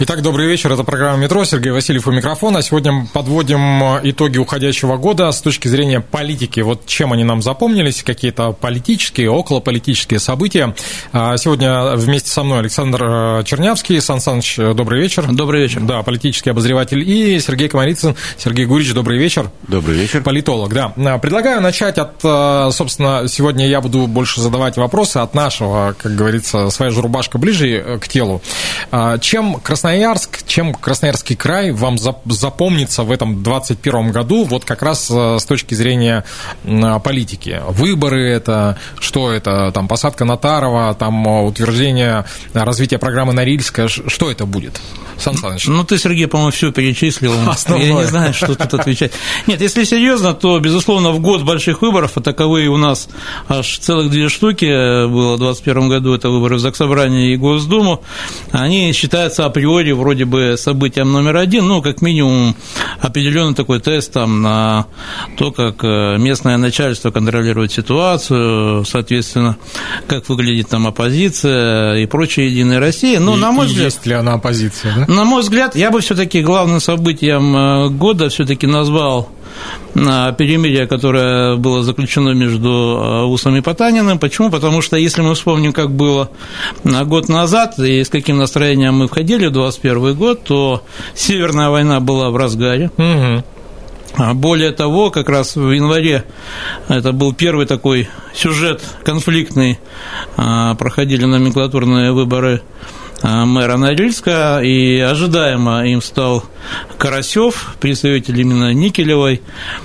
Итак, добрый вечер. Это программа «Метро». Сергей Васильев у микрофона. Сегодня подводим итоги уходящего года с точки зрения политики. Вот чем они нам запомнились, какие-то политические, околополитические события. А сегодня вместе со мной Александр э, Чернявский. Сан Саныч, добрый вечер. Добрый вечер. Да, политический обозреватель. И Сергей Комарицын. Сергей Гурич, добрый вечер. Добрый вечер. Политолог, да. А, предлагаю начать от, э, собственно, сегодня я буду больше задавать вопросы от нашего, как говорится, своя же рубашка ближе э, к телу. А, чем Красноярск Красноярск, чем Красноярский край вам запомнится в этом 2021 году, вот как раз э, с точки зрения политики? Выборы это, что это, там, посадка Натарова, там, э, утверждение развития программы Норильска, что это будет? Сан Саныч. Ну, ты, Сергей, по-моему, все перечислил. Основное. Я не знаю, что тут отвечать. Нет, если серьезно, то, безусловно, в год больших выборов, а таковые у нас аж целых две штуки было в 2021 году, это выборы в Заксобрание и Госдуму, они считаются априори априори вроде бы событием номер один, ну, как минимум, определенный такой тест там на то, как э, местное начальство контролирует ситуацию, соответственно, как выглядит там оппозиция и прочая Единая Россия. Но, и, на мой взгляд... Есть ли она оппозиция, да? На мой взгляд, я бы все таки главным событием э, года все таки назвал перемирие, которое было заключено между э, Усом и Потаниным. Почему? Потому что если мы вспомним, как было год назад и с каким настроением мы входили в 2021 год, то Северная война была в разгаре. Угу. Более того, как раз в январе это был первый такой сюжет конфликтный, проходили номенклатурные выборы Э, мэра Норильска, и ожидаемо им стал Карасев, представитель именно Никелевой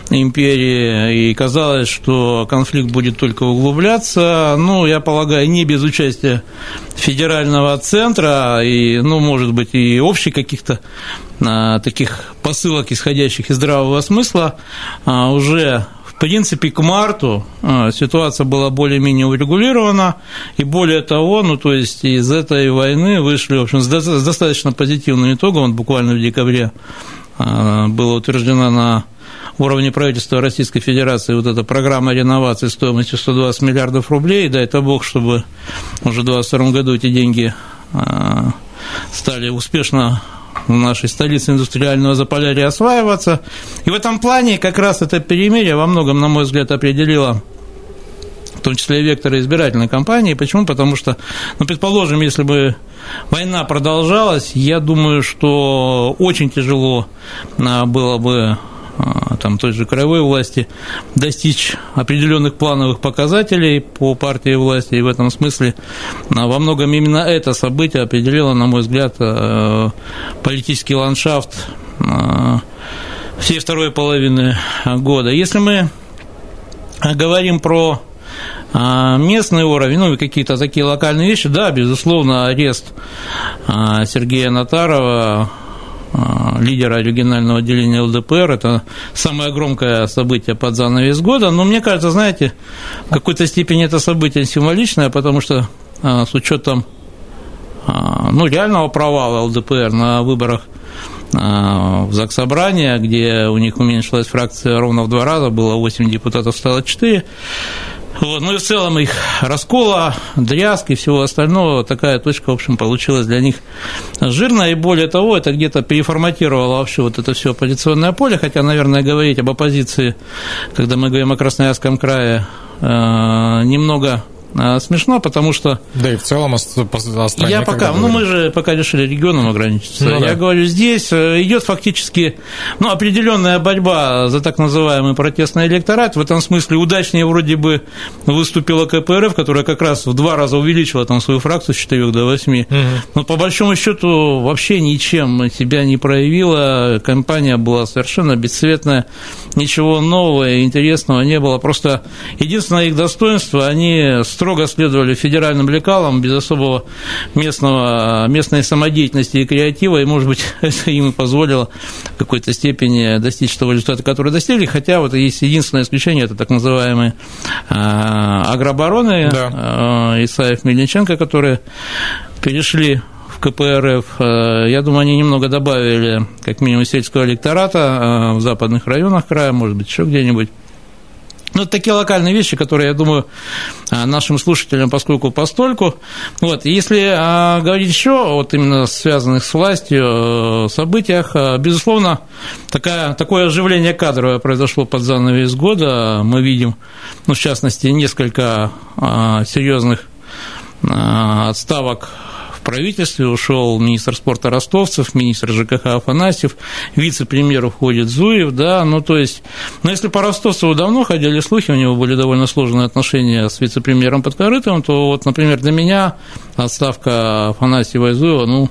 империи, и казалось, что конфликт будет только углубляться, ну, я полагаю, не без участия федерального центра, и, ну, может быть, и общих каких-то а, таких посылок, исходящих из здравого смысла, а, уже в принципе, к марту а, ситуация была более-менее урегулирована, и более того, ну, то есть из этой войны вышли, в общем, с достаточно позитивным итогом, вот буквально в декабре а, было утверждено на уровне правительства Российской Федерации вот эта программа реновации стоимостью 120 миллиардов рублей, дай это бог, чтобы уже в 2022 году эти деньги а, стали успешно нашей столице индустриального Заполярья осваиваться. И в этом плане как раз это перемирие во многом, на мой взгляд, определило в том числе и векторы избирательной кампании. Почему? Потому что, ну, предположим, если бы война продолжалась, я думаю, что очень тяжело а, было бы там, той же краевой власти достичь определенных плановых показателей по партии власти, и в этом смысле а, во многом именно это событие определило, на мой взгляд, а, политический ландшафт всей второй половины года. Если мы говорим про местный уровень, ну и какие-то такие локальные вещи, да, безусловно, арест Сергея Натарова лидера регионального отделения ЛДПР. Это самое громкое событие под занавес года. Но мне кажется, знаете, в какой-то степени это событие символичное, потому что а, с учетом а, ну, реального провала ЛДПР на выборах в Заксобрание, где у них уменьшилась фракция ровно в два раза, было 8 депутатов, стало 4, вот, ну и в целом их раскола, дрязг и всего остального, такая точка, в общем, получилась для них жирная, и более того, это где-то переформатировало вообще вот это все оппозиционное поле, хотя, наверное, говорить об оппозиции, когда мы говорим о Красноярском крае, э, немного смешно, потому что... Да и в целом о, о стране. Я пока, ну мы же пока решили регионом ограничиться. Ну, я да. говорю, здесь э, идет фактически ну, определенная борьба за так называемый протестный электорат. В этом смысле удачнее вроде бы выступила КПРФ, которая как раз в два раза увеличила там свою фракцию с 4 до 8. Угу. Но по большому счету вообще ничем себя не проявила. Компания была совершенно бесцветная, ничего нового и интересного не было. Просто единственное их достоинство, они строго следовали федеральным лекалам, без особого местного, местной самодеятельности и креатива, и, может быть, это им и позволило в какой-то степени достичь того результата, который достигли, хотя вот есть единственное исключение, это так называемые агробароны да. Исаев Мельниченко, которые перешли в КПРФ, я думаю, они немного добавили, как минимум, сельского электората в западных районах края, может быть, еще где-нибудь. Ну, это такие локальные вещи, которые, я думаю, а, нашим слушателям, поскольку постольку. Вот, если а, говорить еще вот именно связанных с властью э, событиях, э, безусловно, такая, такое оживление кадровое произошло под занавес года. Мы видим, ну, в частности, несколько а, серьезных отставок правительстве ушел министр спорта Ростовцев, министр ЖКХ Афанасьев, вице-премьер уходит Зуев, да, ну то есть, ну если по Ростовцеву давно ходили слухи, у него были довольно сложные отношения с вице-премьером Подкорытовым, то вот, например, для меня отставка Афанасьева и Зуева, ну,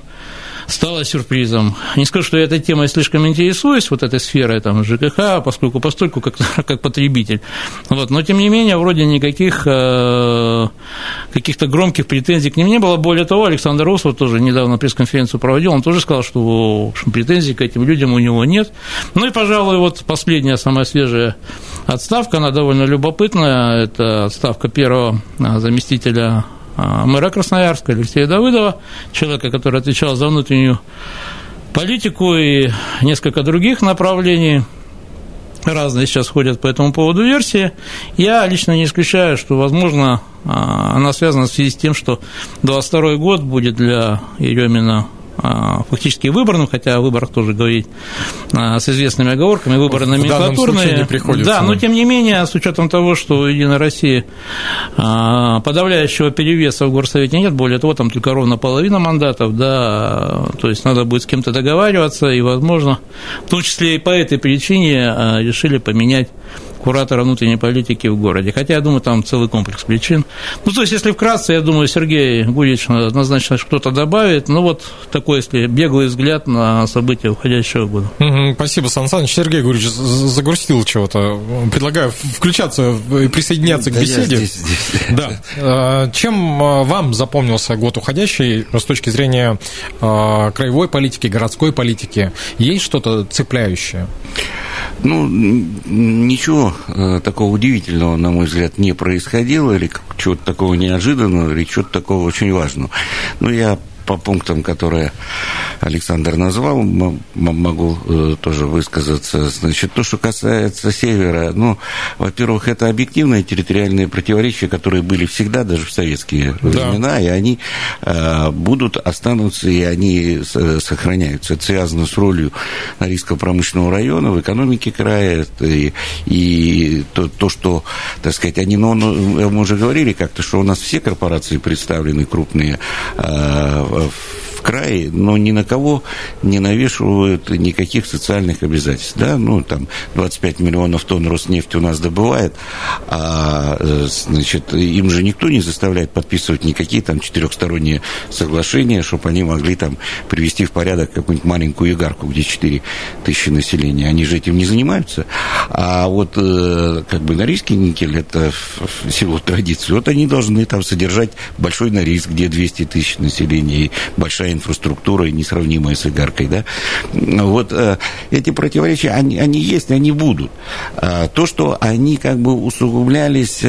стало сюрпризом. Не скажу, что я этой темой слишком интересуюсь, вот этой сферой там, ЖКХ, поскольку постольку как, как потребитель. Вот, но, тем не менее, вроде никаких э, каких-то громких претензий к ним не было. Более того, Александр Росов тоже недавно пресс-конференцию проводил, он тоже сказал, что в общем, претензий к этим людям у него нет. Ну и, пожалуй, вот последняя, самая свежая отставка, она довольно любопытная. Это отставка первого заместителя а, мэра Красноярска Алексея Давыдова, человека, который отвечал за внутреннюю политику и несколько других направлений. Разные сейчас ходят по этому поводу версии. Я лично не исключаю, что, возможно, а, она связана в связи с тем, что 22 год будет для Еремина а, фактически выборным, хотя о выборах тоже говорить а, с известными оговорками, выборы в номенклатурные. Не да, но тем не менее, с учетом того, что у Единой России а, подавляющего перевеса в Горсовете нет, более того, там только ровно половина мандатов, да, то есть надо будет с кем-то договариваться, и, возможно, в том числе и по этой причине решили поменять куратора внутренней политики в городе. Хотя, я думаю, там целый комплекс причин. Ну, то есть, если вкратце, я думаю, Сергей Гурьевич однозначно что-то добавит. Ну, вот такой, если беглый взгляд на события уходящего года. Угу, спасибо, Сан Саныч. Сергей Гурьевич загрустил чего-то. Предлагаю включаться и присоединяться да к беседе. Здесь, здесь. Да. А, чем а, вам запомнился год уходящий с точки зрения а, краевой политики, городской политики? Есть что-то цепляющее? Ну, ничего э, такого удивительного, на мой взгляд, не происходило, или чего-то такого неожиданного, или чего-то такого очень важного. Но я по пунктам, которые Александр назвал, могу э, тоже высказаться. Значит, то, что касается севера, ну, во-первых, это объективные территориальные противоречия, которые были всегда, даже в советские да. времена, и они э, будут, останутся, и они сохраняются. Это связано с ролью Норильского промышленного района в экономике края, и, и то, то, что, так сказать, они, ну, ну мы уже говорили как-то, что у нас все корпорации представлены крупные э, в крае, но ни на кого не навешивают никаких социальных обязательств. Да? Ну, там 25 миллионов тонн Роснефть у нас добывает, а значит, им же никто не заставляет подписывать никакие там четырехсторонние соглашения, чтобы они могли там привести в порядок какую-нибудь маленькую игарку, где 4 тысячи населения. Они же этим не занимаются. А вот э, как бы Норильский никель, это всего традиции. Вот они должны там содержать большой Норильск, где 200 тысяч населения, большая инфраструктура и несравнимая с игаркой, да. Вот э, эти противоречия, они, они есть, они будут. А, то, что они как бы усугублялись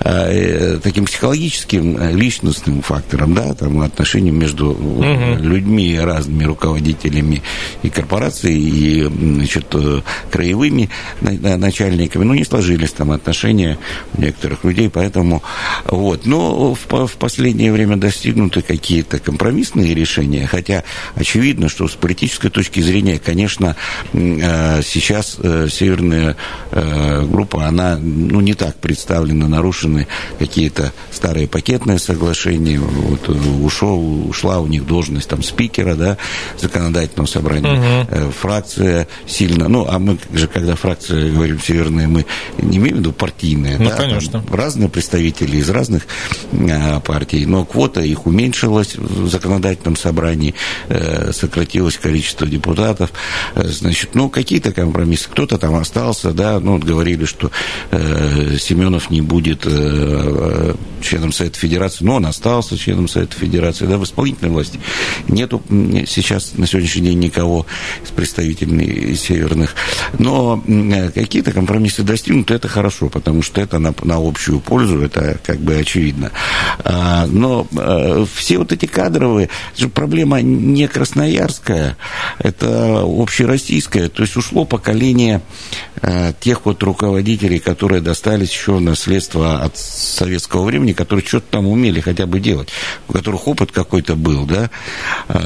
э, э, таким психологическим, личностным фактором, да, там отношениям между угу. людьми, разными руководителями и корпораций, и, значит, краевыми начальниками, ну, не сложились там отношения у некоторых людей, поэтому вот. Но в, в последнее время достигнуты какие-то компромиссные решения, хотя очевидно, что с политической точки зрения, конечно, э, сейчас э, северная э, группа, она ну, не так представлена, нарушены какие-то старые пакетные соглашения, вот ушел, ушла у них должность там спикера, да, законодательного собрания, угу. фракция сильно, ну, а мы же, когда фракция, говорим, северная, мы не имеем в виду партийная, ну, да, конечно. разные представители из разных партий, но квота их уменьшилась в законодательном собрании, э, сократилось количество депутатов, э, значит, ну, какие-то компромиссы, кто-то там остался, да, ну, вот говорили, что э, Семенов не будет членом Совета Федерации, но он остался членом Совета Федерации, да, в исполнительной власти. Нету сейчас на сегодняшний день никого из представителей северных. Но какие-то компромиссы достигнуты, это хорошо, потому что это на, на общую пользу, это как бы очевидно. А, но а, все вот эти кадровые, это же проблема не красноярская, это общероссийская, то есть ушло поколение тех вот руководителей, которые достались еще в наследство от советского времени, которые что-то там умели хотя бы делать, у которых опыт какой-то был, да,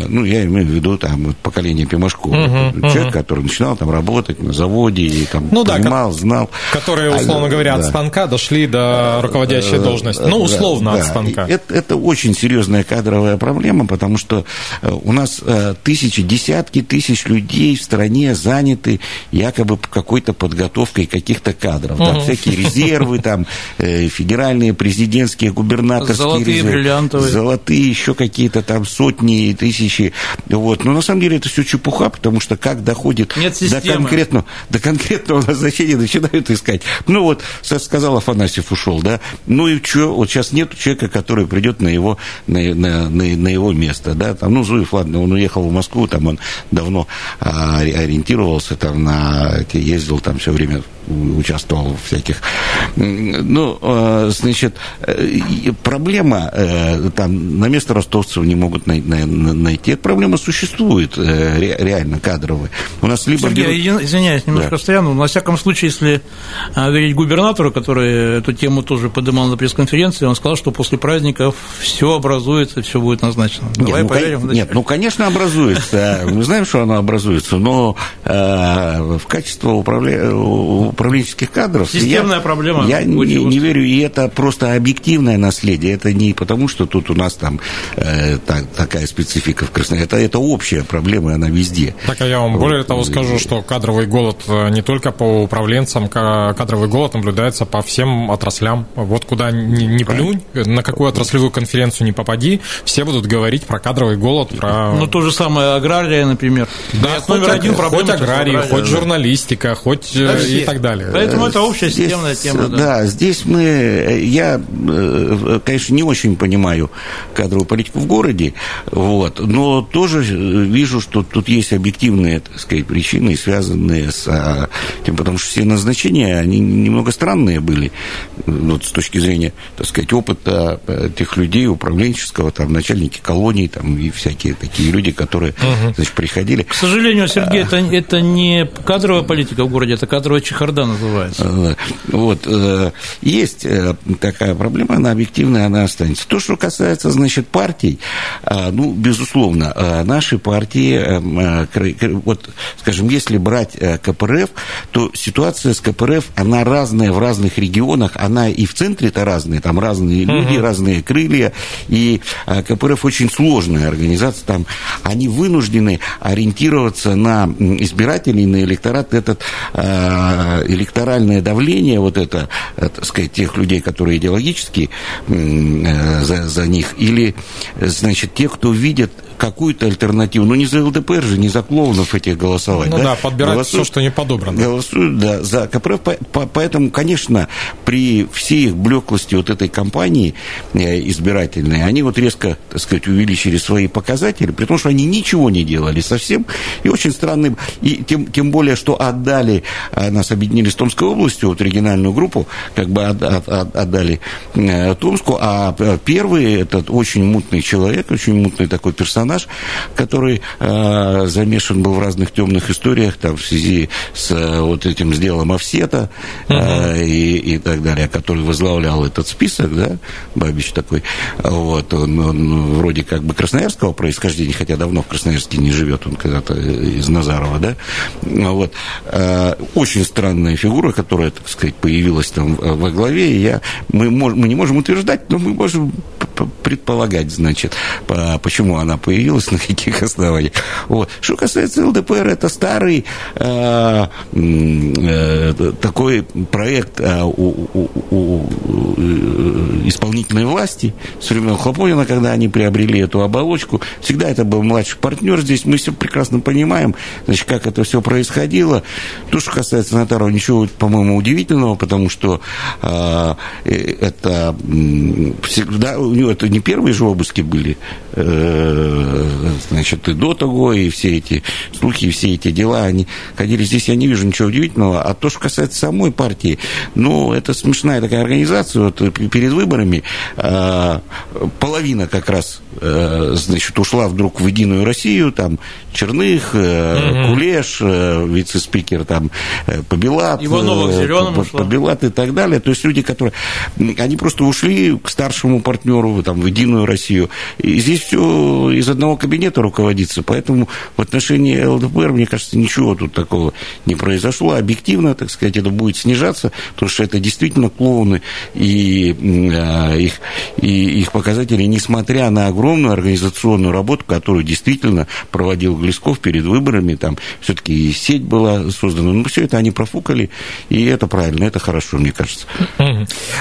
ну, я имею в виду там поколение Пимашкова, uh-huh, человек, uh-huh. который начинал там работать на заводе и там ну, понимал, да, знал. Которые, условно а, говоря, да. от станка дошли до руководящей должности. Ну, условно да, от станка. Это, это очень серьезная кадровая проблема, потому что э, у нас э, тысячи, десятки тысяч людей в стране заняты якобы какой-то подготовкой каких-то кадров. Угу. Там всякие резервы, там э, федеральные, президентские, губернаторские Золотые, резервы. бриллиантовые. Золотые, еще какие-то там сотни и тысячи. Вот. Но на самом деле это все чепуха, потому что как доходит Нет до конкретного, до конкретного назначения, начинают искать. Ну вот, сказал Афанасьев ушел, да, ну и что, вот сейчас нет человека, который придет на его, на, на, на, на его место, да, там, ну, Зуев, ладно, он уехал в Москву, там он давно а, ориентировался, там, на, ездил там все время участвовал в всяких. Ну, а, значит, э, проблема, э, там, на место ростовцев не могут найти. Эта проблема существует э, реально кадровая. У нас либо... Сергей, берут... извиняюсь, немножко да. встряну, на всяком случае, если говорить губернатору, который эту тему тоже поднимал на пресс-конференции, он сказал, что после праздников все образуется, все будет назначено. Нет, Давай ну, поверим кон... Нет, ну, конечно, образуется. Мы знаем, что оно образуется, но в качестве управля управленческих кадров. Системная я, проблема. Я не, не верю, и это просто объективное наследие. Это не потому, что тут у нас там э, так, такая специфика в Красноярске. Это, это общая проблема, она везде. Так, а я вам вот. более того скажу, что кадровый голод э, не только по управленцам, кадровый голод наблюдается по всем отраслям. Вот куда ни, ни плюнь, на какую отраслевую конференцию не попади, все будут говорить про кадровый голод, про... Ну, то же самое агрария, например. Да, хоть, номер один хоть агрария, хоть журналистика, хоть да, э, и так далее. Поэтому это общая здесь, системная тема. Да. да, здесь мы, я, э, конечно, не очень понимаю кадровую политику в городе, вот, но тоже вижу, что тут есть объективные, так сказать, причины, связанные с а, тем, потому что все назначения, они немного странные были, вот, с точки зрения, так сказать, опыта э, тех людей управленческого, там, начальники колоний, там, и всякие такие люди, которые, угу. значит, приходили. К сожалению, Сергей, а... это, это не кадровая политика в городе, это кадровая чехарда Орда называется. Э, вот. Э, есть э, такая проблема, она объективная, она останется. То, что касается, значит, партий, ну, безусловно, наши партии, вот, скажем, если брать КПРФ, то ситуация с КПРФ, она разная в разных регионах, она и в центре-то разная, там разные люди, разные крылья, и КПРФ очень сложная организация, там они вынуждены ориентироваться на избирателей, на электорат этот электоральное давление, вот это, э, так сказать, тех людей, которые идеологически э, за, за них, или, значит, те, кто видит какую-то альтернативу. Ну, не за ЛДПР же, не за клоунов этих голосовать. Ну да, да подбирать Голосуют, все, что не подобрано. Голосуют, да, за КПРФ. Поэтому, конечно, при всей их блеклости вот этой кампании э, избирательной, они вот резко, так сказать, увеличили свои показатели, при том, что они ничего не делали совсем. И очень странно, и тем, тем более, что отдали, а, нас объединили с Томской областью, вот региональную группу, как бы от, от, отдали э, Томску, а э, первый, этот очень мутный человек, очень мутный такой персонаж, персонаж, который э, замешан был в разных темных историях, там, в связи с э, вот этим с делом Овсета э, и, и так далее, который возглавлял этот список, да, Бабич такой, вот, он, он вроде как бы красноярского происхождения, хотя давно в Красноярске не живет, он когда-то из Назарова, да, вот, э, очень странная фигура, которая, так сказать, появилась там во главе, и я, мы, мы не можем утверждать, но мы можем предполагать, значит, почему она появилась, на каких основаниях. Вот. Что касается ЛДПР, это старый э, э, такой проект э, у, у, у э, исполнительной власти с времен Хлопонина, когда они приобрели эту оболочку. Всегда это был младший партнер здесь. Мы все прекрасно понимаем, значит, как это все происходило. То, что касается Натарова, ничего, по-моему, удивительного, потому что э, это всегда, у него это не первые же обыски были, э, значит, и до того, и все эти слухи, и все эти дела, они ходили здесь, я не вижу ничего удивительного. А то, что касается самой партии, ну, это смешная такая организация, вот перед выборами э, половина как раз, значит, ушла вдруг в Единую Россию, там, Черных, угу. Кулеш, вице-спикер, там, Побелат, Иванова Зеленым Побелат и так далее. То есть люди, которые, они просто ушли к старшему партнеру, там, в Единую Россию. И здесь все из одного кабинета руководится, поэтому в отношении ЛДПР, мне кажется, ничего тут такого не произошло. Объективно, так сказать, это будет снижаться, потому что это действительно клоуны, и э, их, и их показатели, несмотря на огромную организационную работу, которую действительно проводил Глесков перед выборами, там все-таки и сеть была создана, но все это они профукали, и это правильно, это хорошо, мне кажется.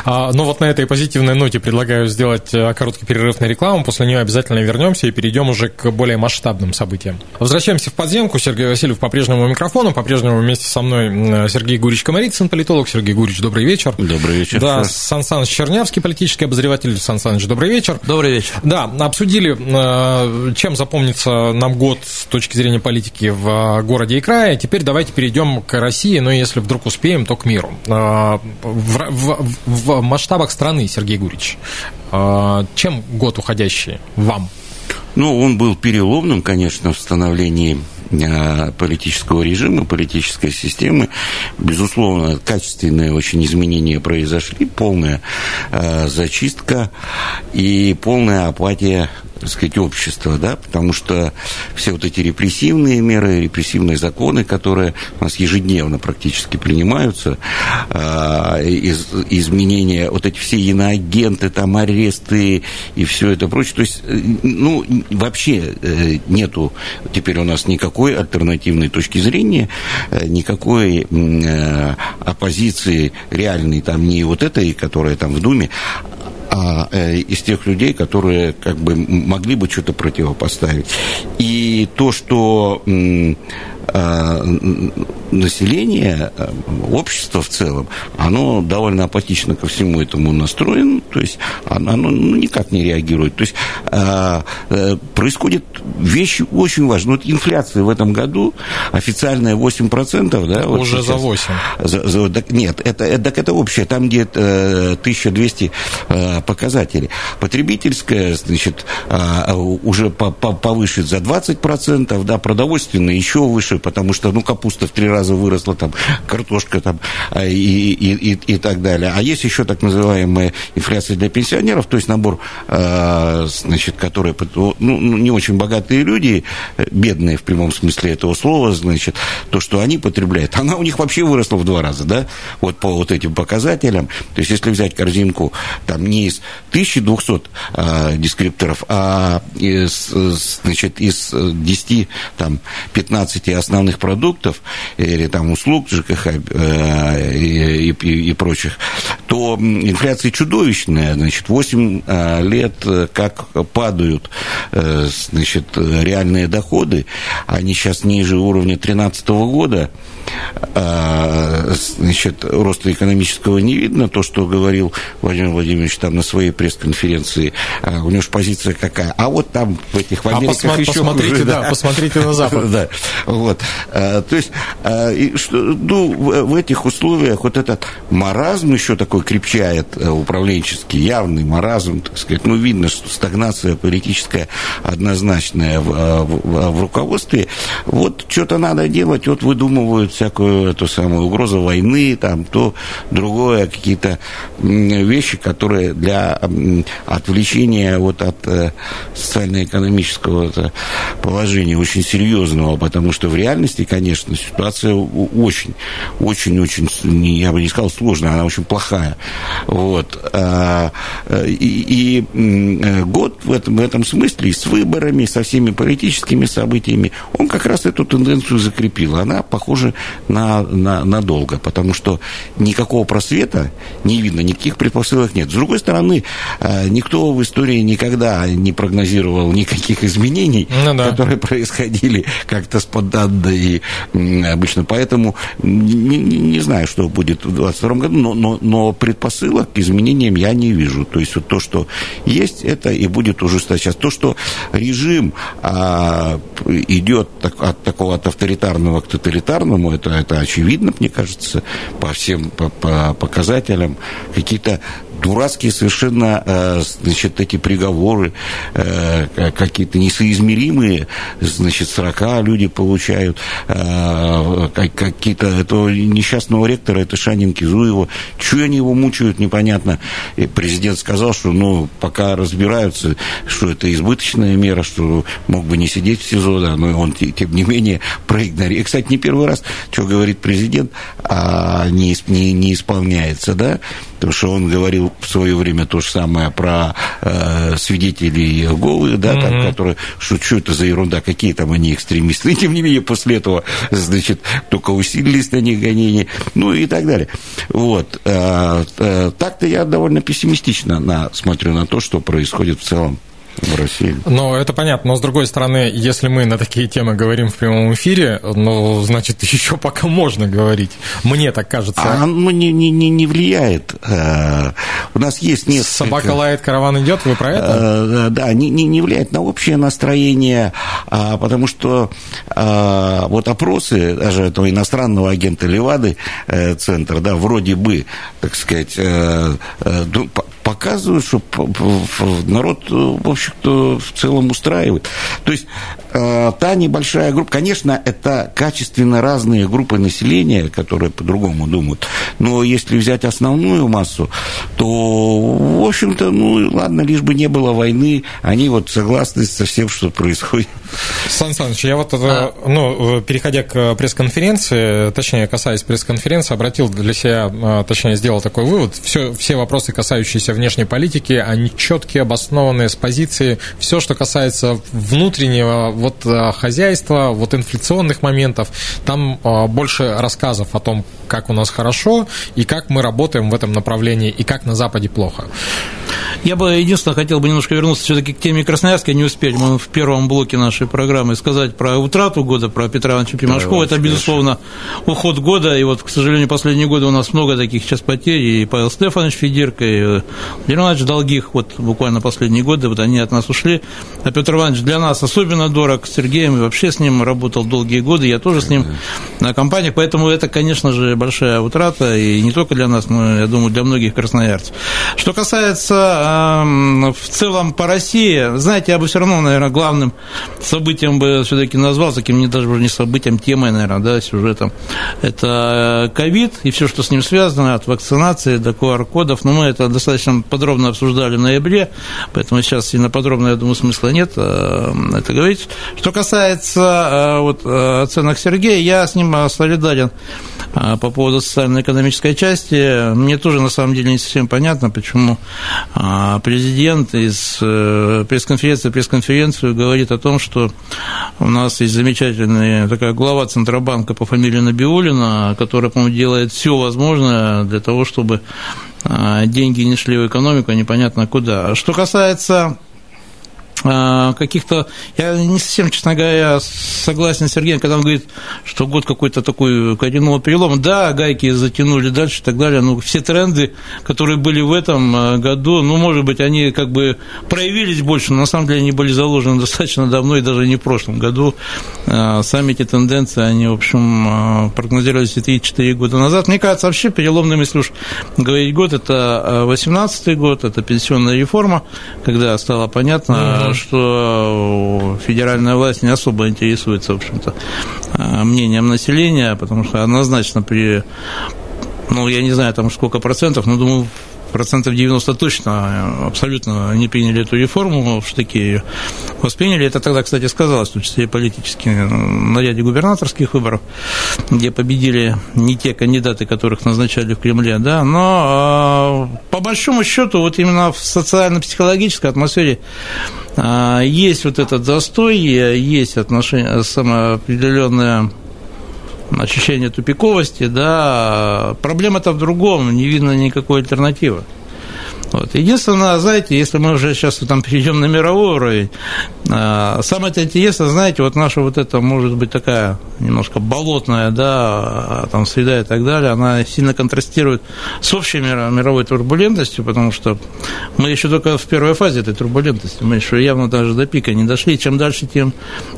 А, ну вот на этой позитивной ноте предлагаю сделать э, короткий перерыв на рекламу, после нее обязательно вернемся и перейдем уже к более масштабным событиям. Возвращаемся в подземку, Сергей Васильев по-прежнему у микрофона, по-прежнему вместе со мной Сергей Гурич Комарицын, политолог. Сергей Гурич, добрый вечер. Добрый вечер. Да, Сан Саныч Чернявский, политический обозреватель. Сан Саныч, добрый вечер. Добрый вечер. Да, обсудили, э, чем запомнится нам год с точки зрения политики в городе и крае. Теперь давайте перейдем к России, но если вдруг успеем, то к миру. Э, в, в, в масштабах страны, Сергей Гурич, э, чем год уходящий вам? Ну, он был переломным, конечно, в становлении Э, политического режима, политической системы. Безусловно, качественные очень изменения произошли, полная э, зачистка и полная апатия так сказать, общества, да, потому что все вот эти репрессивные меры, репрессивные законы, которые у нас ежедневно практически принимаются, э, из, изменения, вот эти все иноагенты, там аресты и все это прочее, то есть, ну, вообще э, нету теперь у нас никакой альтернативной точки зрения, э, никакой э, оппозиции реальной, там, не вот этой, которая там в Думе, а э, из тех людей, которые как бы могли бы что-то противопоставить. И то, что а, население, э, общество в целом, оно довольно апатично ко всему этому настроено, то есть оно, ну, никак не реагирует. То есть а, э, происходят вещи очень важные. Вот инфляция в этом году официальная 8%, да? Вот Уже сейчас. за 8. За, за, так, нет, это, это, так это общее, там где-то 1200 э, показателей. Потребительская, значит, а, уже повыше за 20%, да, продовольственная еще выше, потому что, ну, капуста в три раза раза выросла там картошка там а, и, и, и, и так далее. А есть еще так называемая инфляция для пенсионеров, то есть набор, а, значит, которые, ну, ну, не очень богатые люди, бедные в прямом смысле этого слова, значит, то, что они потребляют, она у них вообще выросла в два раза, да, вот по вот этим показателям. То есть, если взять корзинку там не из 1200 а, дескрипторов, а из, значит, из 10, там, 15 основных продуктов, или там услуг ЖКХ э, и, и, и прочих, то инфляция чудовищная, значит, 8 э, лет э, как падают, значит, реальные доходы, они сейчас ниже уровня 2013 года, значит, роста экономического не видно, то, что говорил Владимир Владимирович там на своей пресс-конференции, у него же позиция какая, а вот там в этих в а Америках а посма- еще посмотрите, хуже, да, да, посмотрите на Запад. да, вот, то есть и что, ну, в этих условиях вот этот маразм еще такой крепчает э, управленческий, явный маразм, так сказать. Ну, видно, что стагнация политическая однозначная в, э, в, в руководстве. Вот что-то надо делать, вот выдумывают всякую эту самую угрозу войны, там, то, другое, какие-то вещи, которые для отвлечения вот от э, социально-экономического положения очень серьезного, потому что в реальности, конечно, ситуация ситуация очень, очень, очень, я бы не сказал сложная, она очень плохая. Вот. А, и, и год в этом, в этом смысле и с выборами, и со всеми политическими событиями, он как раз эту тенденцию закрепил. Она похожа на, на, на долго, потому что никакого просвета не видно, никаких предпосылок нет. С другой стороны, никто в истории никогда не прогнозировал никаких изменений, ну, да. которые происходили как-то спонтанно и обычно. Поэтому не, не знаю, что будет в 2022 году, но, но, но предпосылок к изменениям я не вижу. То есть вот то, что есть, это и будет ужесточаться. Сейчас то, что режим а, идет так, от такого от авторитарного к тоталитарному, это, это очевидно, мне кажется, по всем по, по показателям. Какие-то дурацкие совершенно, э, значит, эти приговоры, э, какие-то несоизмеримые, значит, 40 люди получают, э, какие-то этого несчастного ректора, это Шанин Кизуева, чего они его мучают, непонятно. И президент сказал, что, ну, пока разбираются, что это избыточная мера, что мог бы не сидеть в СИЗО, да, но он, тем не менее, проигнорирует. Кстати, не первый раз, что говорит президент, а не, не, не исполняется, да, потому что он говорил в свое время то же самое про э, свидетелей Иеговы, да, mm-hmm. там, которые, что, что это за ерунда, какие там они экстремисты, и тем не менее после этого, значит, только усилились на них гонения, ну и так далее. Вот. Э, э, так-то я довольно пессимистично на, смотрю на то, что происходит в целом в России. Ну, это понятно. Но, с другой стороны, если мы на такие темы говорим в прямом эфире, ну, значит, еще пока можно говорить. Мне так кажется. А оно не, не, не влияет. Э, у нас есть несколько... Собака лает, караван идет, вы про это? Э, да, не, не, не влияет на общее настроение, а, потому что а, вот опросы даже этого иностранного агента Левады, э, центр, да, вроде бы, так сказать, показывают, что народ, в общем-то, в целом устраивает. То есть э, та небольшая группа, конечно, это качественно разные группы населения, которые по-другому думают, но если взять основную массу, то, в общем-то, ну, ладно, лишь бы не было войны, они вот согласны со всем, что происходит. Сан Саныч, я вот, а... ну, переходя к пресс-конференции, точнее, касаясь пресс-конференции, обратил для себя, э, точнее, сделал такой вывод, все, все вопросы, касающиеся внешней политики, они четкие, обоснованные, с позиции. Все, что касается внутреннего вот, э, хозяйства, вот инфляционных моментов, там э, больше рассказов о том, как у нас хорошо и как мы работаем в этом направлении, и как на Западе плохо. Я бы единственное хотел бы немножко вернуться все-таки к теме Красноярска, не успели мы в первом блоке нашей программы сказать про утрату года, про Петра Ивановича Пимашкова. Это, безусловно, уход года, и вот, к сожалению, последние годы у нас много таких сейчас потерь, и Павел Стефанович Федирко, и Владимир Иванович Долгих, вот буквально последние годы, вот они от нас ушли, а Петр Иванович для нас особенно дорог, с Сергеем вообще с ним работал долгие годы, я тоже с ним на компаниях, поэтому это, конечно же, большая утрата, и не только для нас, но, я думаю, для многих красноярцев. Что касается в целом по России, знаете, я бы все равно, наверное, главным событием бы все-таки назвал, таким не даже не событием, темой, наверное, да, сюжетом, это ковид и все, что с ним связано, от вакцинации до QR-кодов, но мы это достаточно подробно обсуждали в ноябре, поэтому сейчас сильно подробно, я думаю, смысла нет э, это говорить. Что касается э, вот, оценок Сергея, я с ним солидарен по поводу социально-экономической части. Мне тоже, на самом деле, не совсем понятно, почему президент из э, пресс-конференции в пресс-конференцию говорит о том, что у нас есть замечательная такая глава Центробанка по фамилии Набиулина, которая, по-моему, делает все возможное для того, чтобы деньги не шли в экономику, непонятно куда. Что касается каких-то... Я не совсем, честно говоря, согласен с Сергеем, когда он говорит, что год какой-то такой коренного перелома. Да, гайки затянули дальше и так далее, но все тренды, которые были в этом а, году, ну, может быть, они как бы проявились больше, но на самом деле они были заложены достаточно давно и даже не в прошлом году. А, сами эти тенденции, они, в общем, прогнозировались и 3-4 года назад. Мне кажется, вообще переломным, если уж говорить год, это 18 год, это пенсионная реформа, когда стало понятно, что федеральная власть не особо интересуется, в общем-то, а, мнением населения, потому что однозначно при ну, я не знаю, там сколько процентов, но думаю, процентов 90 точно абсолютно не приняли эту реформу, в штыки ее восприняли. Это тогда, кстати, сказалось, в том числе политически, на ряде губернаторских выборов, где победили не те кандидаты, которых назначали в Кремле, да, но э, по большому счету вот именно в социально-психологической атмосфере э, есть вот этот застой, есть отношение, самоопределенное ощущение тупиковости, да, проблема-то в другом, не видно никакой альтернативы. Вот. Единственное, знаете, если мы уже сейчас там перейдем на мировой уровень, а, самое это интересное, знаете, вот наша вот эта, может быть, такая немножко болотная, да, там среда и так далее, она сильно контрастирует с общей мировой турбулентностью, потому что мы еще только в первой фазе этой турбулентности, мы еще явно даже до пика не дошли, чем дальше, тем,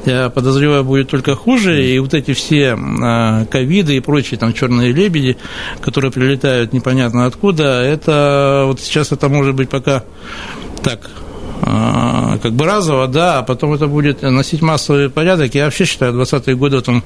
я подозреваю, будет только хуже, и вот эти все а, ковиды и прочие там черные лебеди, которые прилетают непонятно откуда, это вот сейчас это это может быть пока так как бы разово, да, а потом это будет носить массовый порядок. Я вообще считаю, 20-е годы в этом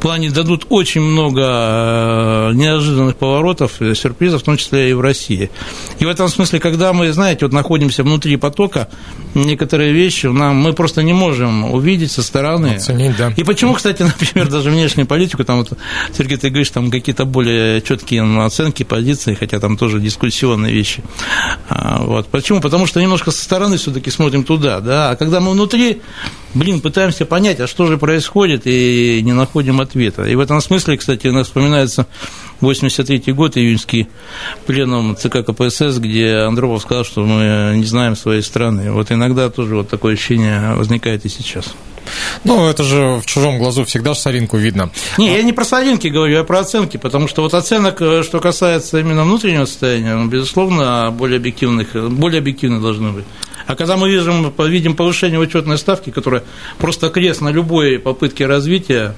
плане дадут очень много а, неожиданных поворотов, сюрпризов, в том числе и в России. И в этом смысле, когда мы, знаете, вот находимся внутри потока, некоторые вещи нам, мы просто не можем увидеть со стороны. Оценить, да. И почему, кстати, например, даже внешнюю политику, там вот, Сергей, ты говоришь, там какие-то более четкие оценки, позиции, хотя там тоже дискуссионные вещи. А, вот. Почему? Потому что немножко со стороны все все-таки смотрим туда, да, а когда мы внутри, блин, пытаемся понять, а что же происходит, и не находим ответа. И в этом смысле, кстати, у нас вспоминается 83 год, июньский пленум ЦК КПСС, где Андропов сказал, что мы не знаем своей страны. Вот иногда тоже вот такое ощущение возникает и сейчас. Ну, это же в чужом глазу всегда соринку видно. Не, я не про соринки говорю, а про оценки, потому что вот оценок, э, что касается именно внутреннего состояния, ну, безусловно, более объективных, более объективны должны быть. А когда мы видим, видим повышение учетной ставки, которая просто крест на любой попытке развития,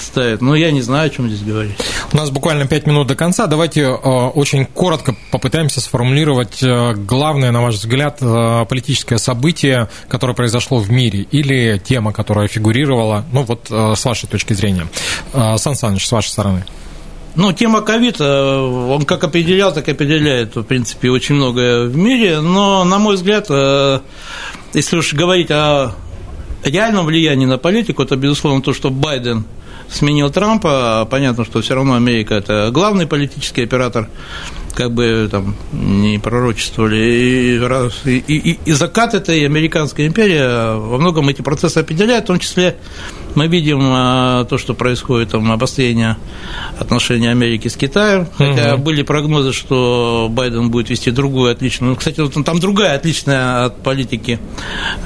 ставит. Ну, я не знаю, о чем здесь говорить. У нас буквально пять минут до конца. Давайте э, очень коротко попытаемся сформулировать э, главное, на ваш взгляд, э, политическое событие, которое произошло в мире, или тема, которая фигурировала, ну вот с вашей точки зрения. Сан Саныч, с вашей стороны. Ну, тема ковид, э, он как определял, так и определяет, в принципе, очень многое в мире, но, на мой взгляд, э, если уж говорить о реальном влиянии на политику, это, безусловно, то, что Байден сменил Трампа, понятно, что все равно Америка – это главный политический оператор как бы там не пророчествовали, и, и, и, и закат этой американской империи во многом эти процессы определяют, в том числе мы видим а, то, что происходит, там, обострение отношений Америки с Китаем, хотя угу. были прогнозы, что Байден будет вести другую отличную, ну, кстати, вот там другая отличная от политики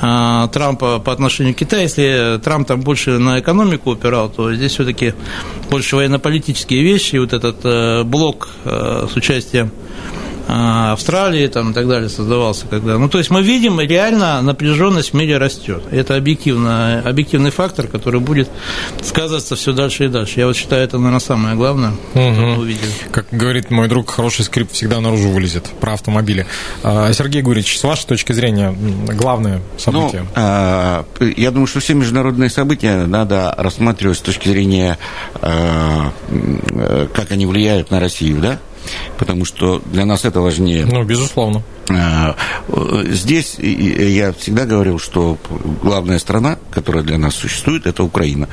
а, Трампа по отношению к Китаю, если Трамп там больше на экономику упирал, то здесь все-таки больше военно-политические вещи, вот этот э, блок э, с участием Австралии там, и так далее создавался когда. Ну, то есть мы видим, реально напряженность в мире растет. Это объективно, объективный фактор, который будет сказываться все дальше и дальше. Я вот считаю, это, наверное, самое главное, угу. что мы увидели. Как говорит мой друг, хороший скрип всегда наружу вылезет про автомобили. А, Сергей Гурич, с вашей точки зрения, главное событие? Ну, я думаю, что все международные события надо рассматривать с точки зрения, э, как они влияют на Россию, да? Потому что для нас это важнее. Ну, безусловно. А, здесь я всегда говорил, что главная страна, которая для нас существует, это Украина.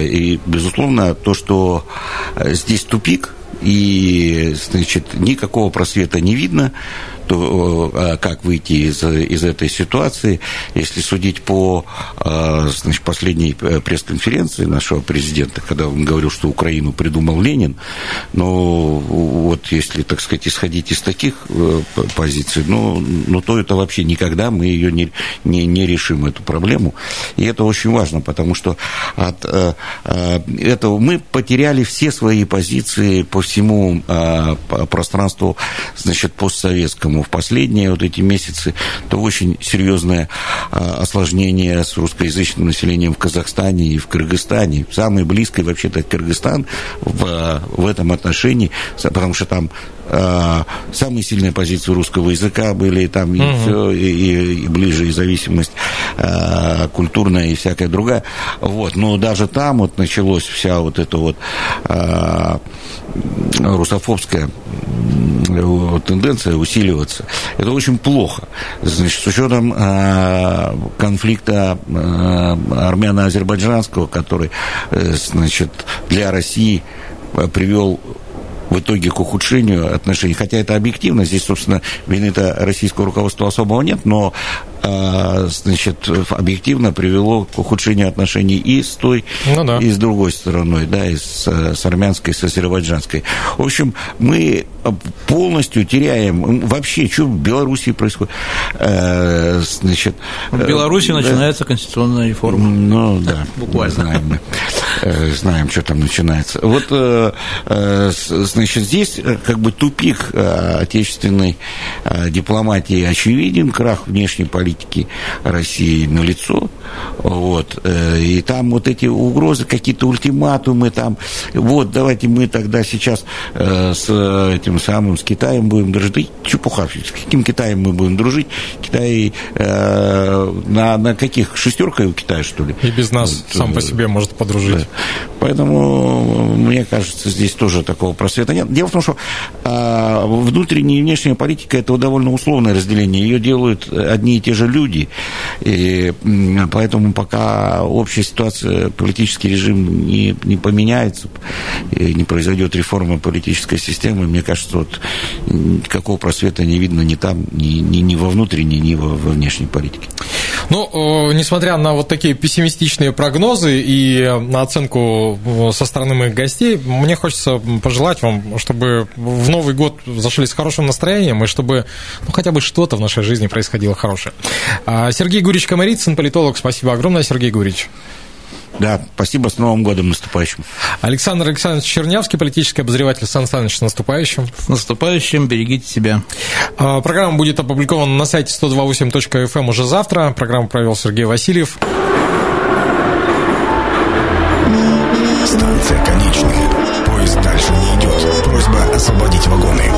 И, безусловно, то, что здесь тупик, и, значит, никакого просвета не видно, то а, как выйти из, из этой ситуации, если судить по а, значит, последней э, пресс-конференции нашего президента, когда он говорил, что Украину придумал Ленин, но вот если, так сказать, исходить из таких э, позиций, ну, ну то это вообще никогда мы ее не, не, не решим, эту проблему. И это очень важно, потому что от э, этого мы потеряли все свои позиции по всему пространству, значит, постсоветскому в последние вот эти месяцы, то очень серьезное а, осложнение с русскоязычным населением в Казахстане и в Кыргызстане. Самый близкий вообще-то Кыргызстан в, в этом отношении, потому что там э, самые сильные позиции русского языка были там и угу. все, и, и ближе и зависимость э, культурная и всякая другая. Вот, но даже там вот началось вся вот эта вот э, русофобская тенденция усиливаться. Это очень плохо. Значит, с учетом э, конфликта э, армяно-азербайджанского, который, э, значит, для России привел в итоге к ухудшению отношений. Хотя это объективно, здесь, собственно, вины-то российского руководства особого нет, но а, значит, объективно привело к ухудшению отношений и с той, ну, да. и с другой стороной, да, и с, с армянской, с азербайджанской. В общем, мы полностью теряем вообще, что в Беларуси происходит. Э, значит, в Беларуси э, начинается конституционная реформа. Ну, да, буквально. Знаем мы. Э, знаем, что там начинается. Вот, значит, здесь как бы тупик отечественной дипломатии очевиден, крах внешней политики России налицо. Вот. Э, и там вот эти угрозы, какие-то ультиматумы, там, вот, давайте мы тогда сейчас э, с этим самым, с Китаем будем дружить. Чепуха, с каким Китаем мы будем дружить? Китай э, на, на каких? Шестерка у Китая, что ли? И без нас вот, сам по себе может подружить. Да. Поэтому, мне кажется, здесь тоже такого просвета нет. Дело в том, что внутренняя и внешняя политика – это довольно условное разделение. Ее делают одни и те же люди. И поэтому пока общая ситуация, политический режим не, не поменяется, и не произойдет реформа политической системы, мне кажется, вот никакого просвета не видно ни там, ни, ни, ни во внутренней, ни во, во внешней политике. Ну, несмотря на вот такие пессимистичные прогнозы и на оценку со стороны моих гостей, мне хочется пожелать вам, чтобы в Новый год зашли с хорошим настроением, и чтобы ну, хотя бы что-то в нашей жизни происходило хорошее. А, Сергей Гурич Комарицын, политолог, спасибо огромное, Сергей Гурич. Да, спасибо, с Новым годом наступающим. Александр Александрович Чернявский, политический обозреватель Сан Саныч, с наступающим. С наступающим, берегите себя. А, программа будет опубликована на сайте 128.fm эм уже завтра. Программу провел Сергей Васильев. Станция конечная. Поезд дальше не идет. Просьба освободить вагоны.